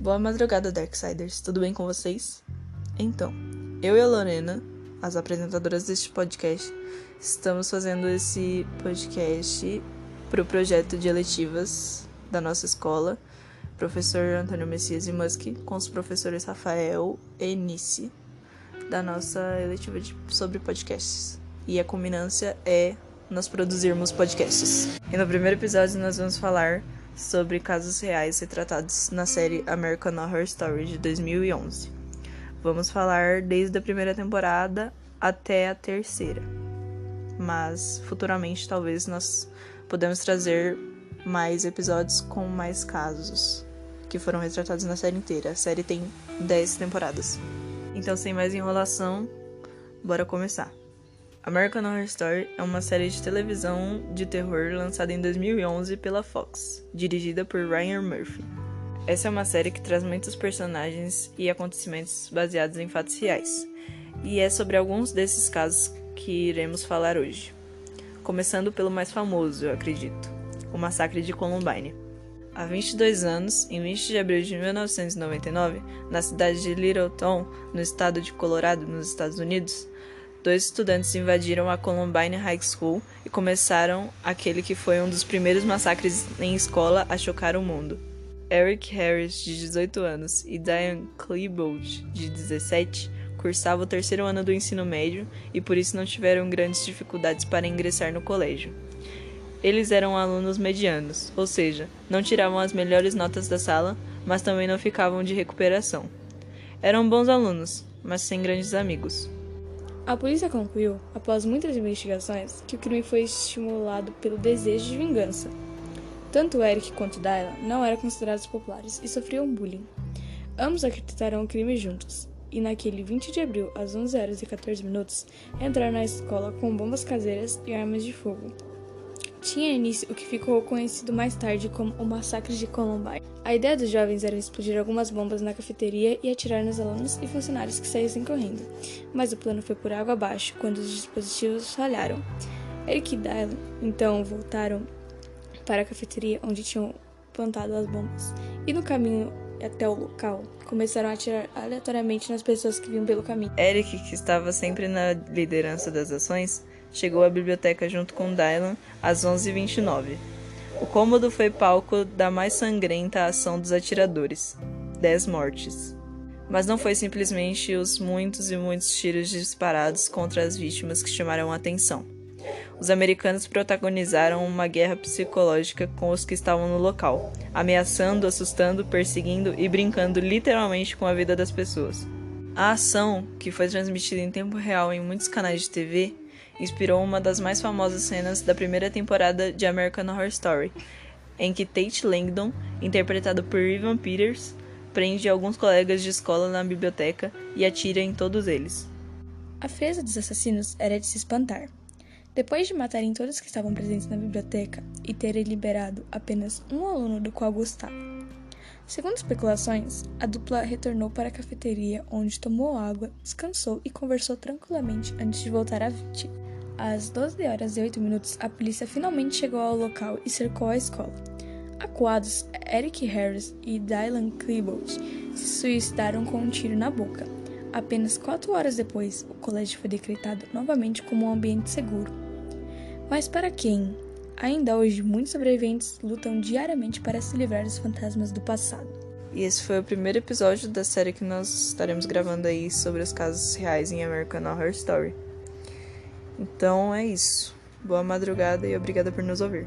Boa madrugada, Darksiders. Tudo bem com vocês? Então, eu e a Lorena, as apresentadoras deste podcast, estamos fazendo esse podcast para o projeto de eletivas da nossa escola, professor Antônio Messias e Musk, com os professores Rafael e Nice, da nossa eletiva de, sobre podcasts. E a culminância é nós produzirmos podcasts. E no primeiro episódio nós vamos falar sobre casos reais retratados na série American Horror Story de 2011. Vamos falar desde a primeira temporada até a terceira. Mas futuramente talvez nós podemos trazer mais episódios com mais casos que foram retratados na série inteira. A série tem 10 temporadas. Então, sem mais enrolação, bora começar. American Horror Story é uma série de televisão de terror lançada em 2011 pela Fox, dirigida por Ryan Murphy. Essa é uma série que traz muitos personagens e acontecimentos baseados em fatos reais, e é sobre alguns desses casos que iremos falar hoje. Começando pelo mais famoso, eu acredito, o massacre de Columbine. Há 22 anos, em 20 de abril de 1999, na cidade de Littleton, no estado de Colorado, nos Estados Unidos, dois estudantes invadiram a Columbine High School e começaram aquele que foi um dos primeiros massacres em escola a chocar o mundo. Eric Harris, de 18 anos, e Diane Klebold, de 17, cursavam o terceiro ano do ensino médio e por isso não tiveram grandes dificuldades para ingressar no colégio. Eles eram alunos medianos, ou seja, não tiravam as melhores notas da sala, mas também não ficavam de recuperação. Eram bons alunos, mas sem grandes amigos. A polícia concluiu, após muitas investigações, que o crime foi estimulado pelo desejo de vingança. Tanto Eric quanto Dylan não eram considerados populares e sofriam bullying. Ambos acreditaram o crime juntos, e naquele 20 de abril, às 11 horas e 14 minutos, entraram na escola com bombas caseiras e armas de fogo tinha início o que ficou conhecido mais tarde como o Massacre de Columbine. A ideia dos jovens era explodir algumas bombas na cafeteria e atirar nos alunos e funcionários que saíssem correndo, mas o plano foi por água abaixo quando os dispositivos falharam. Eric e Dylan então voltaram para a cafeteria onde tinham plantado as bombas, e no caminho até o local, começaram a atirar aleatoriamente nas pessoas que vinham pelo caminho. Eric, que estava sempre na liderança das ações, chegou à biblioteca junto com Dylan às 11h29. O cômodo foi palco da mais sangrenta ação dos atiradores: 10 mortes. Mas não foi simplesmente os muitos e muitos tiros disparados contra as vítimas que chamaram a atenção. Os americanos protagonizaram uma guerra psicológica com os que estavam no local, ameaçando, assustando, perseguindo e brincando literalmente com a vida das pessoas. A ação, que foi transmitida em tempo real em muitos canais de TV, inspirou uma das mais famosas cenas da primeira temporada de American Horror Story, em que Tate Langdon, interpretado por Evan Peters, prende alguns colegas de escola na biblioteca e atira em todos eles. A frieza dos assassinos era de se espantar. Depois de matarem todos que estavam presentes na biblioteca e terem liberado apenas um aluno do qual gostava. Segundo especulações, a dupla retornou para a cafeteria, onde tomou água, descansou e conversou tranquilamente antes de voltar à vítima. Às 12 horas e 8 minutos, a polícia finalmente chegou ao local e cercou a escola. Acuados, Eric Harris e Dylan Klebold se suicidaram com um tiro na boca. Apenas quatro horas depois, o colégio foi decretado novamente como um ambiente seguro. Mas para quem? Ainda hoje, muitos sobreviventes lutam diariamente para se livrar dos fantasmas do passado. E esse foi o primeiro episódio da série que nós estaremos gravando aí sobre os casos reais em American Horror Story. Então é isso. Boa madrugada e obrigada por nos ouvir.